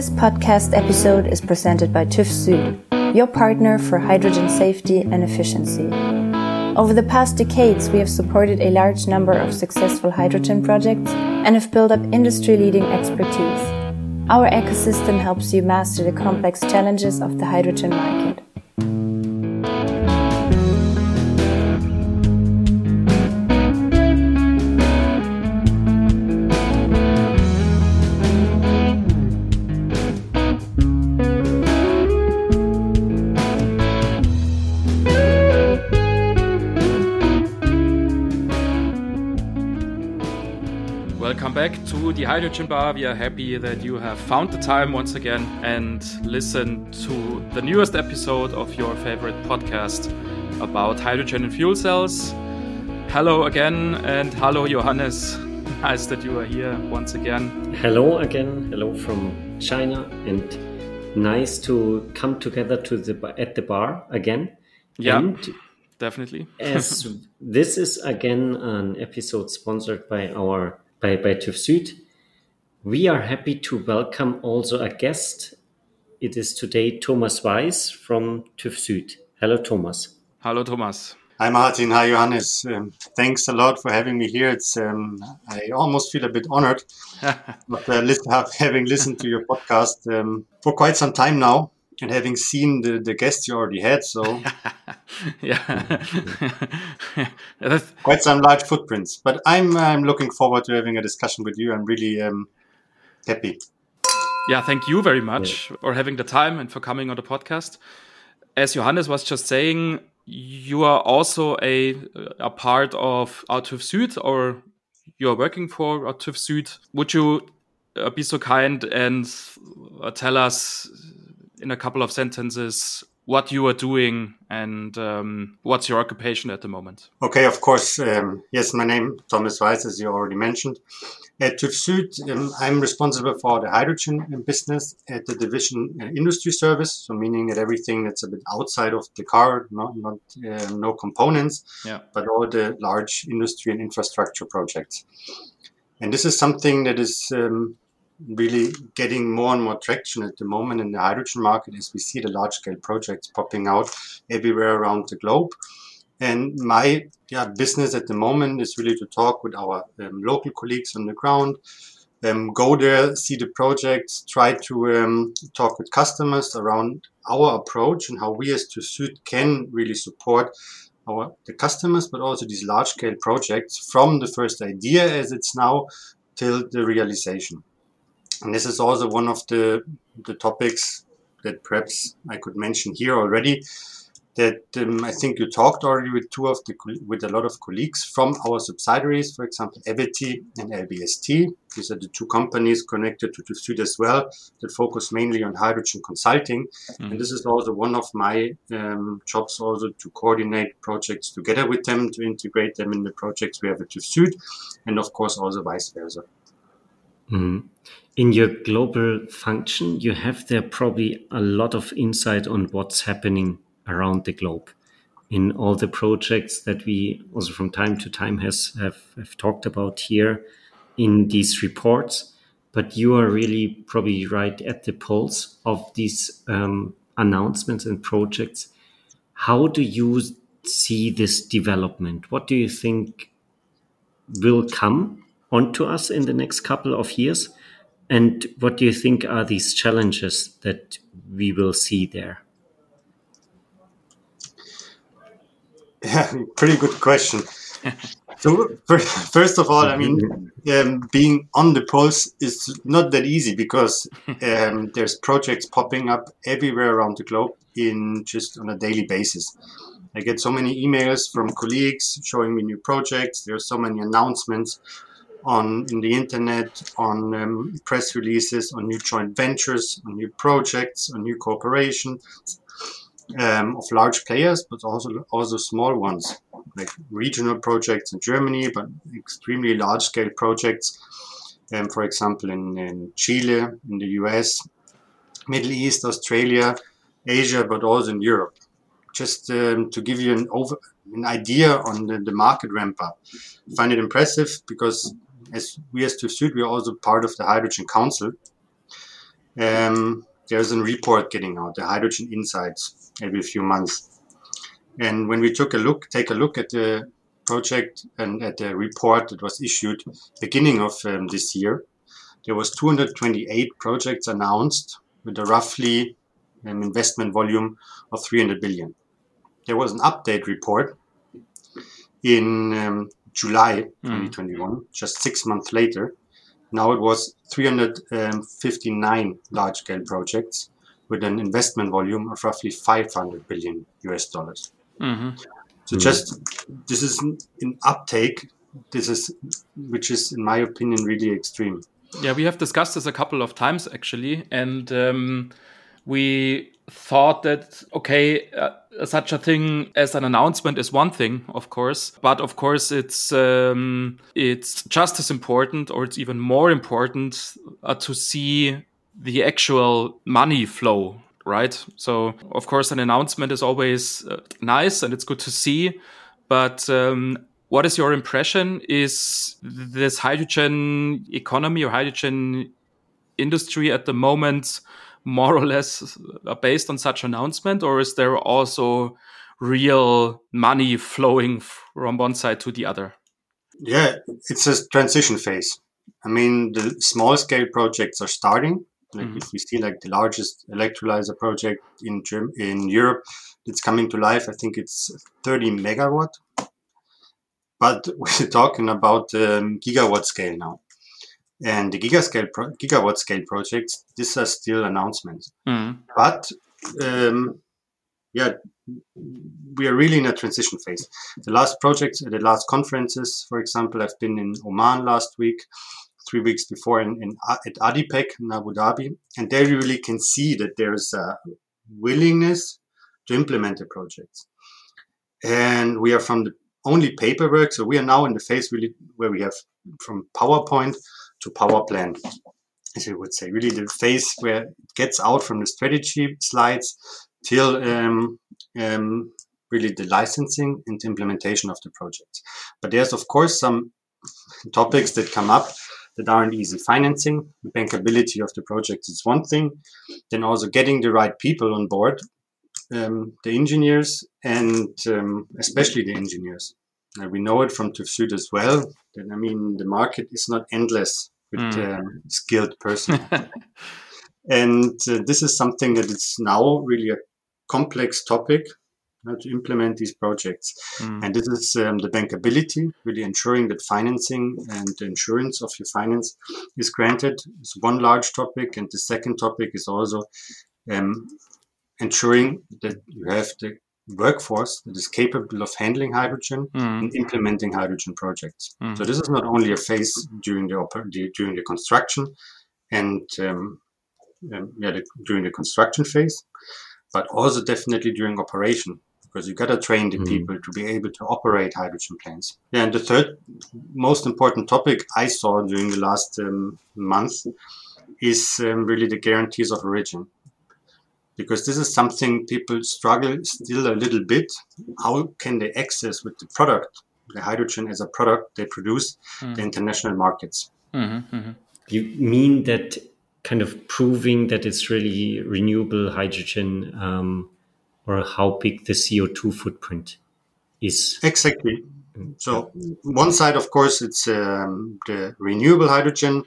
This podcast episode is presented by TÜV Süd, your partner for hydrogen safety and efficiency. Over the past decades, we have supported a large number of successful hydrogen projects and have built up industry leading expertise. Our ecosystem helps you master the complex challenges of the hydrogen market. The Hydrogen Bar. We are happy that you have found the time once again and listened to the newest episode of your favorite podcast about hydrogen and fuel cells. Hello again, and hello, Johannes. Nice that you are here once again. Hello again. Hello from China, and nice to come together to the at the bar again. Yeah. And definitely. as this is again an episode sponsored by our by, by TÜV Süd, we are happy to welcome also a guest. It is today Thomas Weiss from TÜV Süd. Hello, Thomas. Hello, Thomas. Hi, Martin. Hi, Johannes. Um, thanks a lot for having me here. It's um, I almost feel a bit honored, but uh, listen, have, having listened to your podcast um, for quite some time now and having seen the, the guests you already had, so yeah, quite some large footprints. But I'm I'm looking forward to having a discussion with you. I'm really um, happy. Yeah, thank you very much yeah. for having the time and for coming on the podcast. As Johannes was just saying, you are also a a part of TÜV Süd, or you are working for TÜV Süd. Would you uh, be so kind and uh, tell us in a couple of sentences what you are doing and um, what's your occupation at the moment? Okay, of course. Um, yes, my name Thomas Weiss, as you already mentioned. At TÜV Süd, um, I'm responsible for the hydrogen business at the division uh, industry service. So meaning that everything that's a bit outside of the car, not, not uh, no components, yeah. but all the large industry and infrastructure projects. And this is something that is um, really getting more and more traction at the moment in the hydrogen market as we see the large scale projects popping out everywhere around the globe. And my yeah, business at the moment is really to talk with our um, local colleagues on the ground, um, go there, see the projects, try to um, talk with customers around our approach and how we as TÜV Süd can really support our the customers, but also these large scale projects from the first idea as it's now till the realization. And this is also one of the the topics that perhaps I could mention here already that um, I think you talked already with two of the with a lot of colleagues from our subsidiaries, for example, Evity and LBST. These are the two companies connected to, TÜV Süd as well that focus mainly on hydrogen consulting. Mm. And this is also one of my um, jobs also to coordinate projects together with them, to integrate them in the projects we have at Süd, and of course also vice versa. Mm. In your global function, you have there probably a lot of insight on what's happening around the globe. In all the projects that we also from time to time has have, have talked about here in these reports but you are really probably right at the pulse of these um, announcements and projects. How do you see this development? What do you think will come onto us in the next couple of years and what do you think are these challenges that we will see there Yeah, pretty good question. so first of all, I mean, um, being on the pulse is not that easy because um, there's projects popping up everywhere around the globe in just on a daily basis. I get so many emails from colleagues showing me new projects. There are so many announcements on in the internet, on um, press releases, on new joint ventures, on new projects, on new cooperation um, of large players, but also also small ones, like regional projects in Germany, but extremely large scale projects. Um, for example, in, in Chile, in the US, Middle East, Australia, Asia, but also in Europe. Just um, to give you an over an idea on the, the market ramp up. I find it impressive because as we as TÜV Süd, we are also part of the Hydrogen Council. um, there's a report getting out, the Hydrogen Insights, every few months. And when we took a look, take a look at the project and at the report that was issued beginning of um, this year, there was 228 projects announced with a roughly um, investment volume of 300 billion. There was an update report in um, July 2021, mm. just six months later. Now it was 359 large scale projects with an investment volume of roughly 500 billion US dollars. Mm-hmm. So mm. just this is an uptake. This is which is, in my opinion, really extreme. Yeah, we have discussed this a couple of times actually, and um, we thought that okay uh, such a thing as an announcement is one thing of course but of course it's um, it's just as important or it's even more important uh, to see the actual money flow right so of course an announcement is always uh, nice and it's good to see but um, what is your impression? Is this hydrogen economy or hydrogen industry at the moment more or less uh, based on such announcement, or is there also real money flowing from one side to the other? Yeah, it's a transition phase. I mean, the small scale projects are starting. Like mm -hmm. if we see like the largest electrolyzer project in Germ- in Europe, it's coming to life. I think it's 30 megawatt but we're talking about um, gigawatt scale now. And the gigascale pro- gigawatt scale projects, these are still announcements. Mm. But um, yeah, we are really in a transition phase. The last projects, the last conferences, for example, I've been in Oman last week, three weeks before in, in at ADIPEC in Abu Dhabi, and there you really can see that there's a willingness to implement the projects. And we are from the only paperwork. So we are now in the phase really where we have from PowerPoint to power plant, as you would say, really the phase where it gets out from the strategy slides till um, um, really the licensing and implementation of the project. But there's of course some topics that come up that aren't easy. Financing, the bankability of the project is one thing. Then also getting the right people on board um, the engineers and um, especially the engineers. Uh, we know it from TÜV Süd as well. That I mean, the market is not endless with mm. um, skilled personnel, and uh, this is something that is now really a complex topic to implement these projects. Mm. And this is um, the bankability, really ensuring that financing and the insurance of your finance is granted. Is one large topic, and the second topic is also um, ensuring that you have the workforce that is capable of handling hydrogen mm. and implementing hydrogen projects. Mm. So this is not only a phase during the, the during the construction and um, um, yeah, the, during the construction phase, but also definitely during operation because you got to train the mm. people to be able to operate hydrogen plants. Yeah, and the third most important topic I saw during the last um, month is um, really the guarantees of origin because this is something people struggle still a little bit. How can they access with the product, the hydrogen as a product they produce, mm. the international markets? Mm-hmm, mm-hmm. You mean that kind of proving that it's really renewable hydrogen um, or how big the CO2 footprint is? Exactly. So one side, of course, it's um, the renewable hydrogen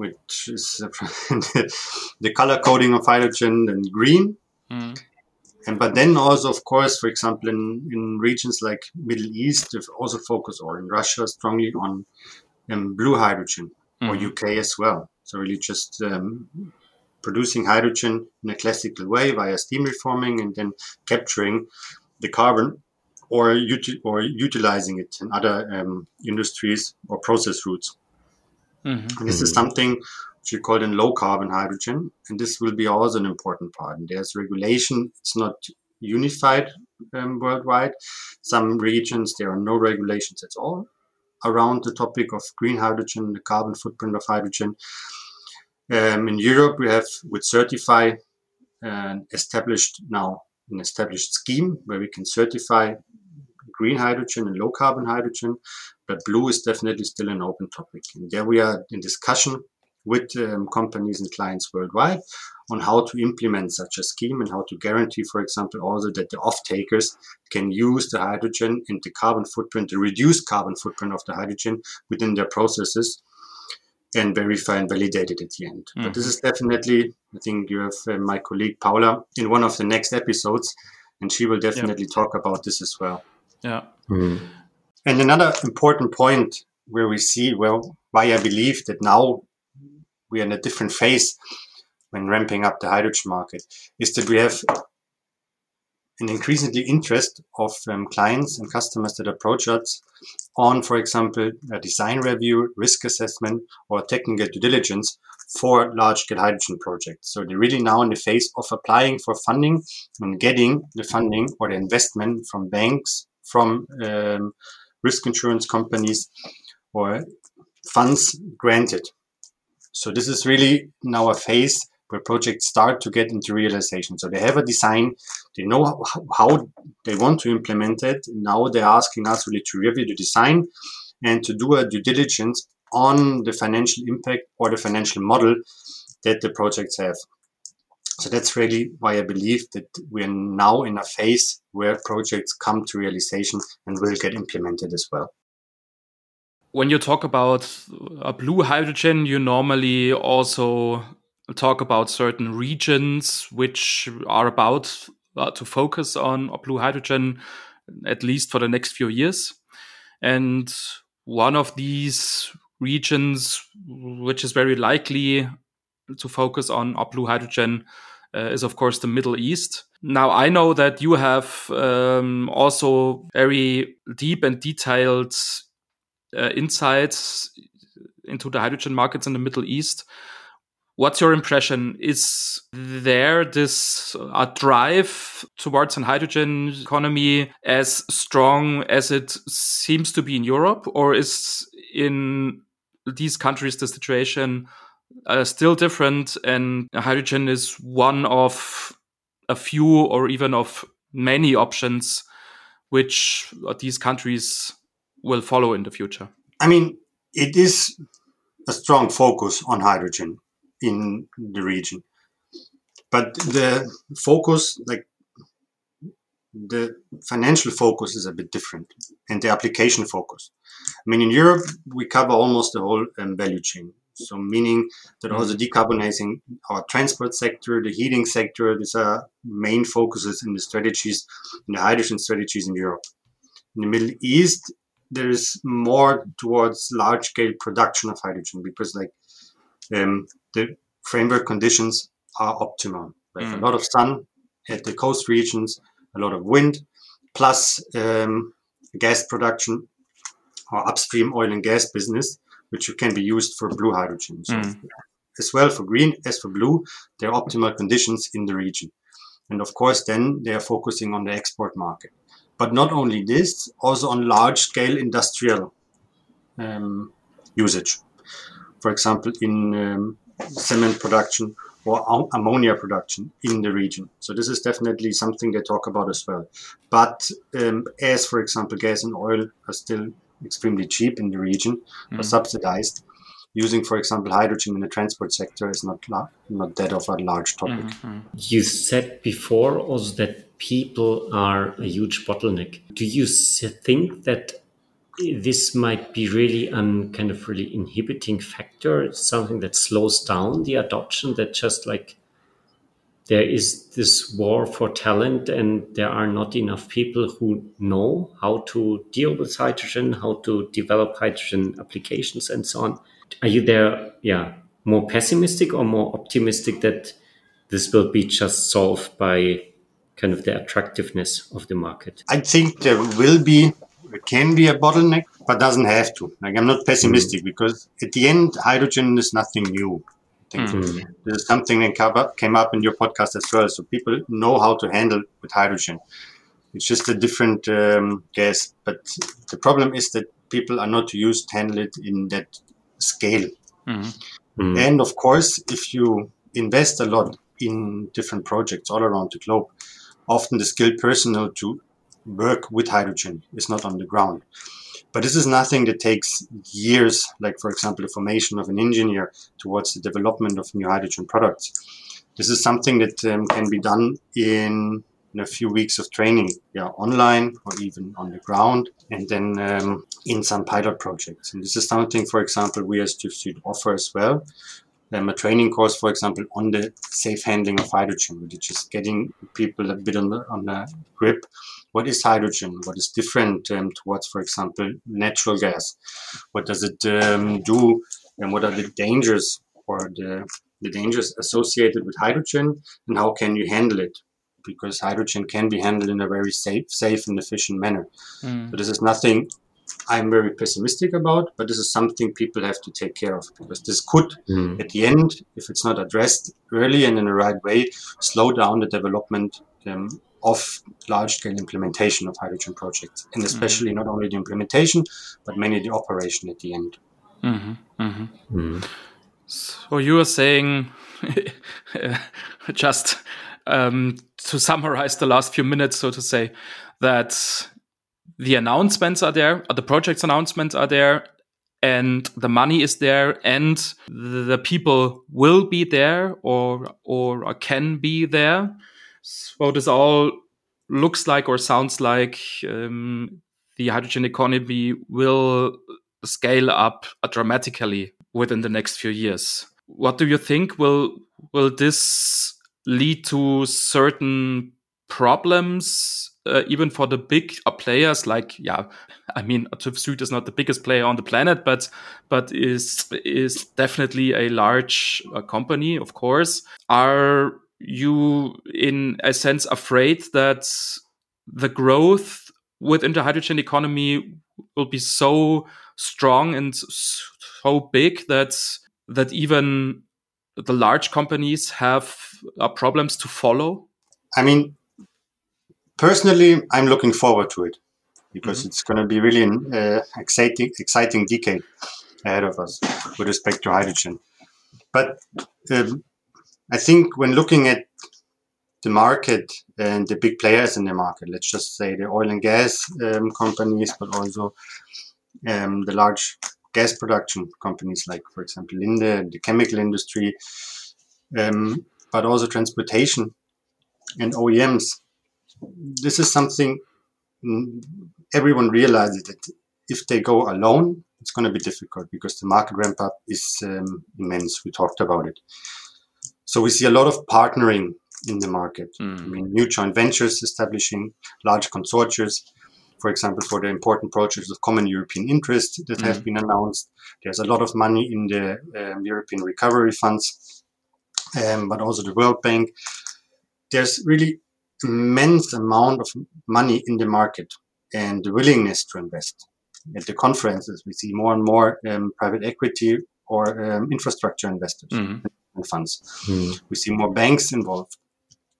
which is the color coding of hydrogen and green. Mm. And but then also, of course, for example, in, in regions like Middle East, also focus, or in Russia, strongly on um, blue hydrogen, mm. or UK as well. So really just um, producing hydrogen in a classical way via steam reforming and then capturing the carbon or, uti- or utilizing it in other um, industries or process routes. Mm-hmm. This is something which we call in low carbon hydrogen, and this will be also an important part. And there's regulation; it's not unified um, worldwide. Some regions there are no regulations at all around the topic of green hydrogen, the carbon footprint of hydrogen. Um, in Europe, we have with CertifHy uh, established now an established scheme where we can certify green hydrogen and low carbon hydrogen, but blue is definitely still an open topic. And there we are in discussion with um, companies and clients worldwide on how to implement such a scheme and how to guarantee, for example, also that the off-takers can use the hydrogen and the carbon footprint, the reduced carbon footprint of the hydrogen within their processes and verify and validate it at the end. Mm-hmm. But this is definitely, I think you have uh, my colleague Paula in one of the next episodes, and she will definitely yep. talk about this as well. Yeah. Mm-hmm. And another important point where we see, well, why I believe that now we are in a different phase when ramping up the hydrogen market is that we have an increasingly interest of um, clients and customers that approach us on, for example, a design review, risk assessment, or technical due diligence for large-scale hydrogen projects. So they're really now in the phase of applying for funding and getting the funding or the investment from banks, from um, risk insurance companies, or funds granted. So this is really now a phase where projects start to get into realization. So they have a design, they know how they want to implement it. Now they're asking us really to review the design and to do a due diligence on the financial impact or the financial model that the projects have. So that's really why I believe that we're now in a phase where projects come to realization and will get implemented as well. When you talk about a blue hydrogen, you normally also talk about certain regions which are about uh, to focus on blue hydrogen, at least for the next few years. And one of these regions, which is very likely to focus on blue hydrogen, uh, is of course the Middle East. Now, I know that you have um, also very deep and detailed uh, insights into the hydrogen markets in the Middle East. What's your impression? Is there this uh, drive towards an hydrogen economy as strong as it seems to be in Europe, or is in these countries the situation uh, still different? And hydrogen is one of a few, or even of many options which these countries will follow in the future. I mean, it is a strong focus on hydrogen in the region. But the focus, like the financial focus is a bit different and the application focus. I mean, in Europe, we cover almost the whole um, value chain. So meaning that also mm-hmm. decarbonizing our transport sector, the heating sector, these are main focuses in the strategies, in the hydrogen strategies in Europe. In the Middle East, there is more towards large scale production of hydrogen because like um, the framework conditions are optimal. We have mm. a lot of sun at the coast regions, a lot of wind, plus um, gas production or upstream oil and gas business, which can be used for blue hydrogen. So mm. As well for green as for blue, there are optimal conditions in the region. And of course, then they are focusing on the export market. But not only this, also on large scale industrial um, usage. For example, in um, cement production or ammonia production in the region. So this is definitely something they talk about as well. But um, as, for example, gas and oil are still extremely cheap in the region, mm. or subsidized, using, for example, hydrogen in the transport sector is not not that of a large topic. Mm-hmm. You said before also that people are a huge bottleneck. Do you think that this might be really a kind of really inhibiting factor, something that slows down the adoption, that just like there is this war for talent and there are not enough people who know how to deal with hydrogen, how to develop hydrogen applications and so on. Are you there, yeah, more pessimistic or more optimistic that this will be just solved by kind of the attractiveness of the market? I think there will be it can be a bottleneck, but doesn't have to. Like I'm not pessimistic mm. because at the end, hydrogen is nothing new. Mm. This is something that came up in your podcast as well. So people know how to handle with hydrogen. It's just a different um, gas. But the problem is that people are not used to handle it in that scale. Mm. Mm. And of course, if you invest a lot in different projects all around the globe, often the skilled personnel to work with hydrogen is not on the ground. But this is nothing that takes years, like, for example, the formation of an engineer towards the development of new hydrogen products. This is something that um, can be done in, in, a few weeks of training, yeah, online or even on the ground, and then um, in some pilot projects. And this is something, for example, we as TÜV offer as well. Um, a training course, for example, on the safe handling of hydrogen, which is getting people a bit on the, on the grip what is hydrogen? What is different um, towards, for example, natural gas? What does it um, do? And what are the dangers or the, the dangers associated with hydrogen? And how can you handle it? Because hydrogen can be handled in a very safe, safe and efficient manner. Mm. So this is nothing I'm very pessimistic about, but this is something people have to take care of because this could, mm. at the end, if it's not addressed early and in the right way, slow down the development um, of large scale implementation of hydrogen projects, and especially mm-hmm. not only the implementation, but mainly the operation at the end. Mm-hmm. Mm-hmm. mm-hmm. So you are saying, just um, to summarize the last few minutes, so to say, that the announcements are there, or the project's announcements are there, and the money is there, and the people will be there, or or can be there so this all looks like or sounds like um, the hydrogen economy will scale up dramatically within the next few years. What do you think will will this lead to certain problems uh, even for the big players like yeah i mean TÜV Süd is not the biggest player on the planet but but is is definitely a large uh, company of course are you in a sense afraid that the growth within the hydrogen economy will be so strong and so big that that even the large companies have uh, problems to follow? I mean, personally, I'm looking forward to it because mm -hmm. it's going to be really an uh, exciting, exciting decade ahead of us with respect to hydrogen. But um, I think when looking at the market and the big players in the market, let's just say the oil and gas um, companies, but also um, the large gas production companies like, for example, Linde, the chemical industry, um, but also transportation and OEMs. This is something everyone realizes that if they go alone, it's going to be difficult because the market ramp up is um, immense. We talked about it. So we see a lot of partnering in the market. Mm. I mean, new joint ventures establishing large consortia, for example, for the important projects of common European interest that mm. have been announced. There's a lot of money in the um, European recovery funds, um, but also the World Bank. There's really immense amount of money in the market and the willingness to invest. At the conferences, we see more and more um, private equity or um, infrastructure investors. Mm-hmm funds. Mm. We see more banks involved,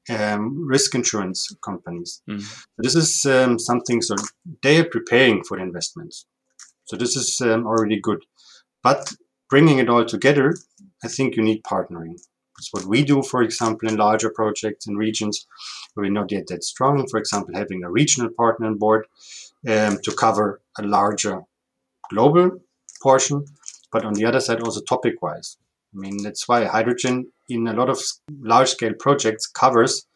um, risk insurance companies. Mm. So this is um, something, so they are preparing for the investments. So this is um, already good. But bringing it all together, I think you need partnering. It's what we do, for example, in larger projects in regions where we're not yet that strong. For example, having a regional partner on board um, to cover a larger global portion, but on the other side, also topic wise. I mean, that's why hydrogen in a lot of large scale projects covers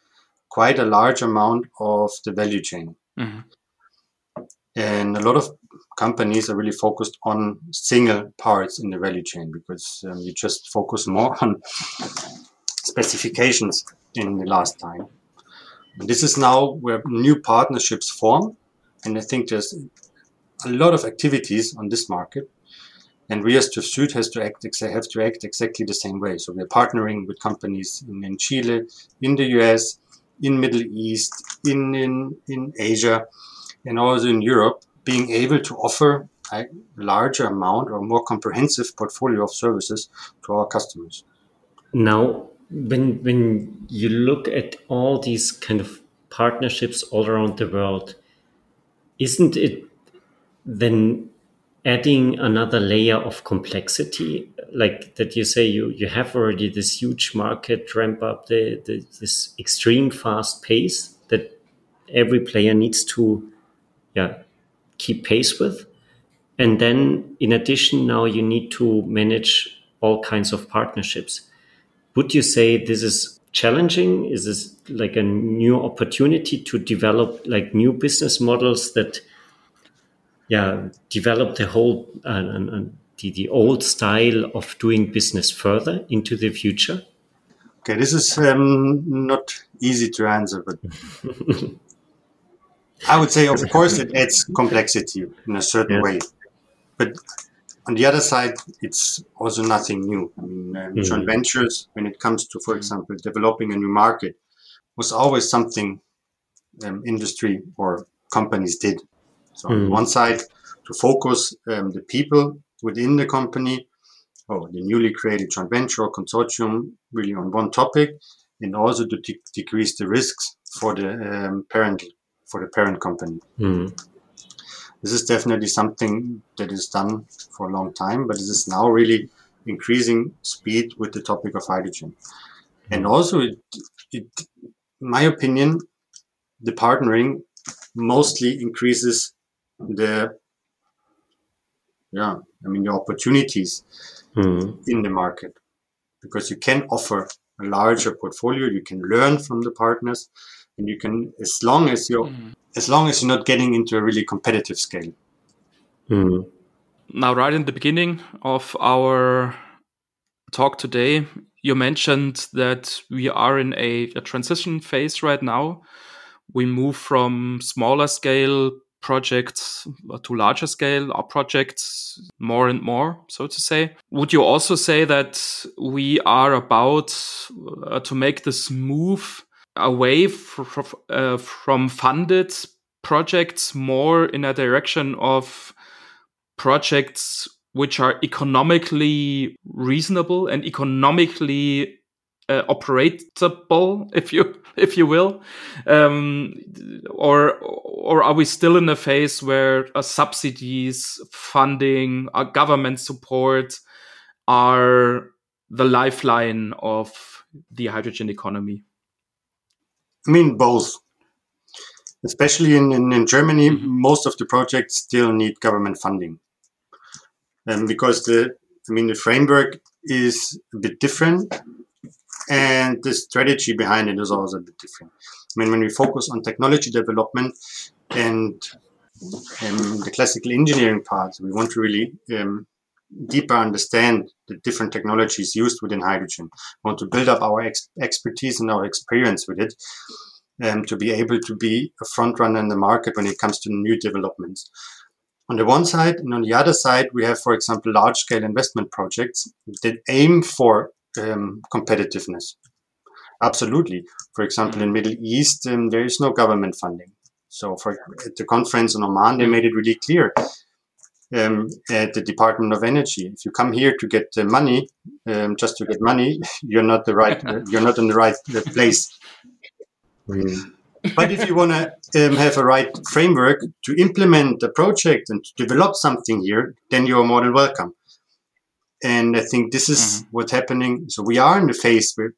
quite a large amount of the value chain. Mm-hmm. And a lot of companies are really focused on single parts in the value chain because um, you just focus more on specifications in the last time. And this is now where new partnerships form. And I think there's a lot of activities on this market and we as TÜV Süd has to act have to act exactly the same way. So we're partnering with companies in, in Chile, in the US, in Middle East, in, in in Asia, and also in Europe, being able to offer a larger amount or more comprehensive portfolio of services to our customers. Now, when when you look at all these kind of partnerships all around the world, isn't it then adding another layer of complexity like that you say you you have already this huge market ramp up the, the this extreme fast pace that every player needs to yeah keep pace with And then, in addition, now you need to manage all kinds of partnerships. Would you say this is challenging? Is this like a new opportunity to develop like new business models that, yeah, develop the whole uh, the, the old style of doing business further into the future? Okay, this is um, not easy to answer, but I would say, of course, it adds complexity in a certain way. But on the other side, it's also nothing new. I mean, um, mm. joint ventures, when it comes to, for example, developing a new market, was always something um, industry or companies did. So, mm. on one side, to focus um, the people within the company or the newly created joint venture or consortium really on one topic, and also to de- decrease the risks for the um, parent for the parent company. Mm this is definitely something that is done for a long time, but it is now really increasing speed with the topic of hydrogen. And also, it, it, in my opinion, the partnering mostly increases the, yeah, I mean, the opportunities mm. in the market because you can offer a larger portfolio, you can learn from the partners, and you can, as long as you're mm as long as you're not getting into a really competitive scale. Mm. Now, right in the beginning of our talk today, you mentioned that we are in a, a transition phase right now. We move from smaller scale projects to larger scale our projects more and more so to say. Would you also say that we are about uh, to make this move away uh, from funded projects more in a direction of projects which are economically reasonable and economically uh, operatable, if you if you will, um, or or are we still in a phase where uh, subsidies, funding, uh, government support are the lifeline of the hydrogen economy? I mean, both. Especially in, in, in Germany, mm-hmm. most of the projects still need government funding. Um, because the, I mean, the framework is a bit different and the strategy behind it is also a bit different. I mean, when we focus on technology development and um, the classical engineering part, we want to really um, deeper understand the different technologies used within hydrogen. We want to build up our ex- expertise and our experience with it um, to be able to be a front runner in the market when it comes to new developments. On the one side, and on the other side, we have, for example, large scale investment projects that aim for um, competitiveness. Absolutely. For example, in Middle East, um, there is no government funding. So, for at the conference in Oman, they made it really clear um, at the Department of Energy. If you come here to get uh, money, um, just to get money, you're not the right. you're not in the right uh, place. Mm. but if you want to um, have a right framework to implement a project and to develop something here, then you're more than welcome. And I think this is mm-hmm. what's happening. So we are in the phase where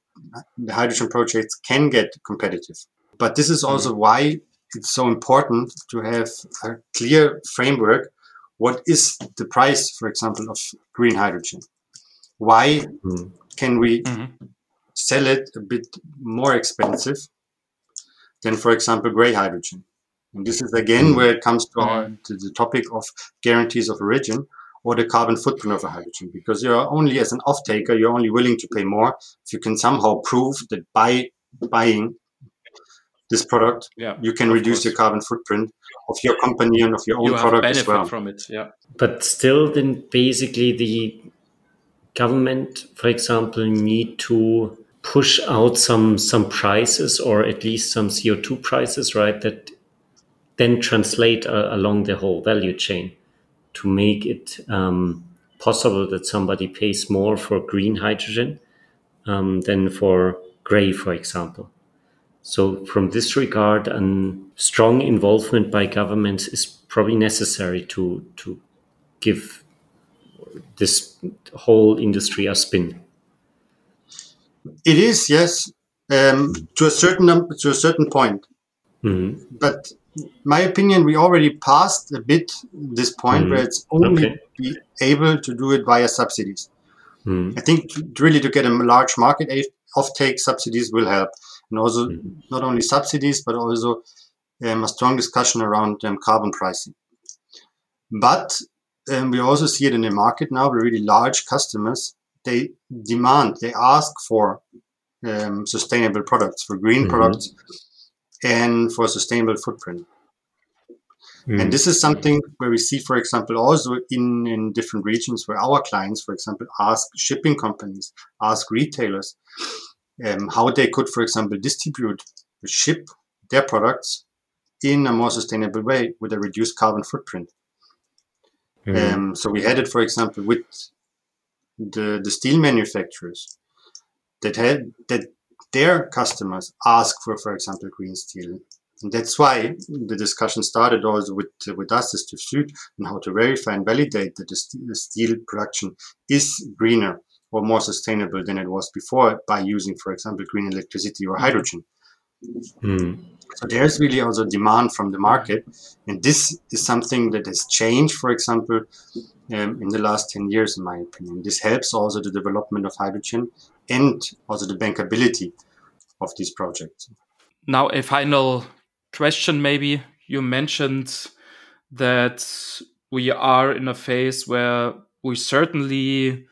the hydrogen projects can get competitive. But this is also mm-hmm. why it's so important to have a clear framework. What is the price, for example, of green hydrogen? Why mm-hmm. can we mm-hmm. sell it a bit more expensive than, for example, gray hydrogen. And this is again where it comes to, our, to the topic of guarantees of origin or the carbon footprint of a hydrogen, because you're only as an off-taker, you're only willing to pay more if you can somehow prove that by buying this product, yeah, you can reduce course. your carbon footprint of your company and of your own you product as well. From it, yeah. But still, then basically the government, for example, need to push out some some prices or at least some CO2 prices, right? That then translate uh, along the whole value chain to make it um, possible that somebody pays more for green hydrogen um, than for gray, for example. So, from this regard, a strong involvement by governments is probably necessary to to give this whole industry a spin. It is yes, um, to a certain number, to a certain point. Mm-hmm. But my opinion, we already passed a bit this point mm. where it's only okay. be able to do it via subsidies. Mm. I think really to get a large market offtake, subsidies will help, and also mm. not only subsidies but also um, a strong discussion around um, carbon pricing. But um, we also see it in the market now. The really large customers they demand, they ask for um, sustainable products, for green mm-hmm. products, and for sustainable footprint. Mm. And this is something where we see, for example, also in, in different regions where our clients, for example, ask shipping companies, ask retailers um, how they could, for example, distribute, ship their products in a more sustainable way with a reduced carbon footprint. Mm. Um, so we had it, for example, with the, the steel manufacturers that had that their customers ask for, for example, green steel. And that's why the discussion started also with with us as TÜV Süd and how to verify and validate that the steel production is greener or more sustainable than it was before by using, for example, green electricity or hydrogen. Mm. So there's really also demand from the market, and this is something that has changed, for example, um, in the last 10 years, in my opinion. This helps also the development of hydrogen and also the bankability of these projects. Now, a final question maybe. You mentioned that we are in a phase where we certainly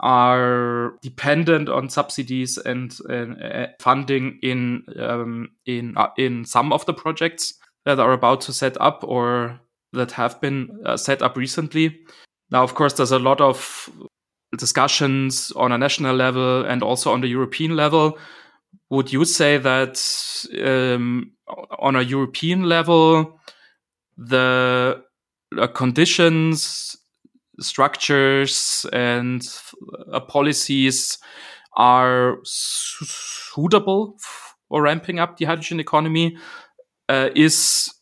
are dependent on subsidies and, uh, funding in um, in uh, in some of the projects that are about to set up or that have been uh, set up recently. Now, of course, there's a lot of discussions on a national level and also on the European level. Would you say that um, on a European level, the uh, conditions, structures, and uh, policies are suitable for ramping up the hydrogen economy? Uh, is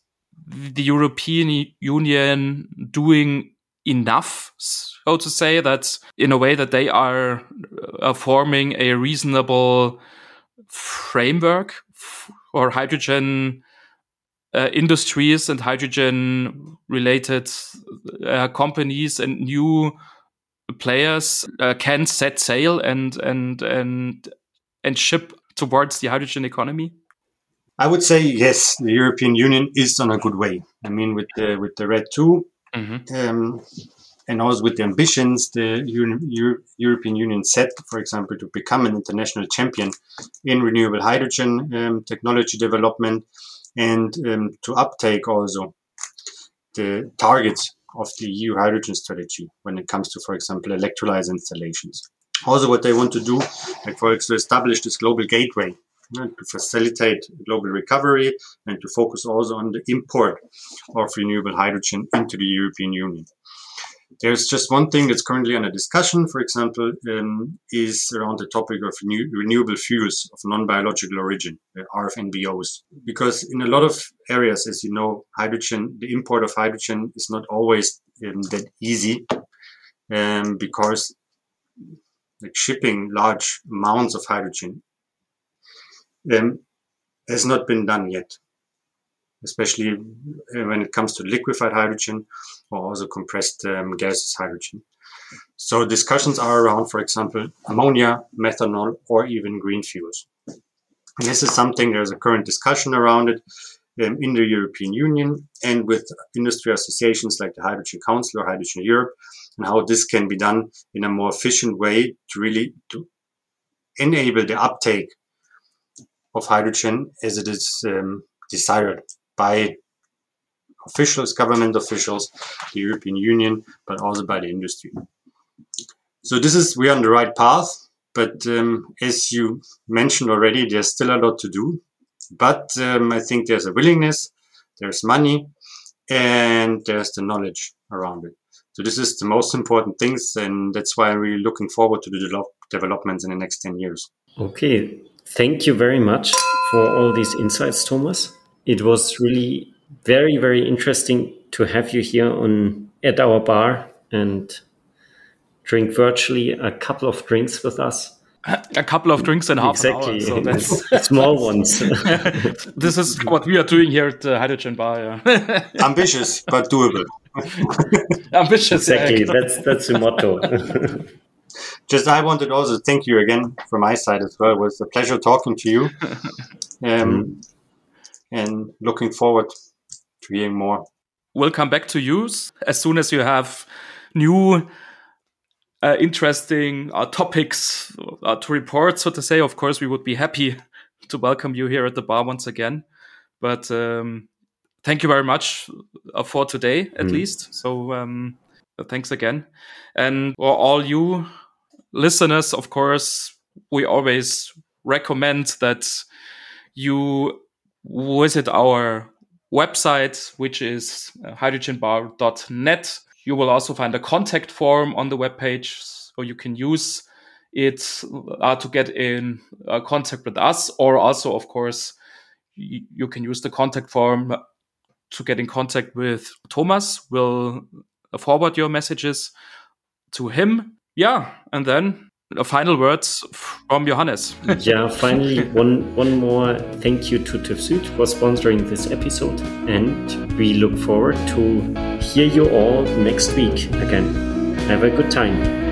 the European Union doing enough, so to say, that in a way that they are uh, forming a reasonable framework for hydrogen uh, industries and hydrogen related uh, companies and new players uh, can set sail and and and and ship towards the hydrogen economy I would say yes, the European Union is on a good way. I mean, with the with the RED II, Mm-hmm. Um, and also with the ambitions the Euro- European Union set, for example, to become an international champion in renewable hydrogen um, technology development and um, to uptake also the targets of the EU hydrogen strategy when it comes to, for example, electrolyzer installations. Also, what they want to do, like for example, establish this global gateway to facilitate global recovery and to focus also on the import of renewable hydrogen into the European Union. There's just one thing that's currently under discussion, for example, um, is around the topic of renew- renewable fuels of non-biological origin, uh, RFNBOs. Because in a lot of areas, as you know, hydrogen, the import of hydrogen is not always um, that easy um, because like shipping large amounts of hydrogen um, has not been done yet, especially uh, when it comes to liquefied hydrogen or also compressed um, gaseous hydrogen. So discussions are around, for example, ammonia, methanol, or even green fuels. And this is something there's a current discussion around it um, in the European Union and with industry associations like the Hydrogen Council or Hydrogen Europe, and how this can be done in a more efficient way to really to enable the uptake of hydrogen as it is um, desired by officials, government officials, the European Union, but also by the industry. So this is we're on the right path, but um, as you mentioned already, there's still a lot to do. But um, I think there's a willingness, there's money, and there's the knowledge around it. So this is the most important things, and that's why I'm really looking forward to the de- developments in the next 10 years. Okay, Thank you very much for all these insights, Thomas. It was really very, very interesting to have you here on at our bar and drink virtually a couple of drinks with us. a couple of drinks in half exactly. an hour. So that's small ones. this is what we are doing here at the Hydrogen Bar. Yeah. Ambitious but doable. Ambitious. Exactly. That's that's the motto. Just I wanted also to thank you again from my side as well. It was a pleasure talking to you, um, mm. And looking forward to hearing more. We'll come back to you as soon as you have new uh, interesting uh, topics uh, to report, so to say. Of course, we would be happy to welcome you here at the bar once again. But um, thank you very much uh, for today, at mm. least. So um, thanks again, and for all you listeners, of course, we always recommend that you visit our website, which is uh, hydrogenbar.net you will also find a contact form on the web page, so you can use it uh, to get in uh, contact with us, or also, of course, you can use the contact form to get in contact with Thomas. We'll forward your messages to him. Yeah, and then Uh, final words from Johannes. yeah, finally, one one more thank you to Süd for sponsoring this episode, and we look forward to hear you all next week again. Have a good time.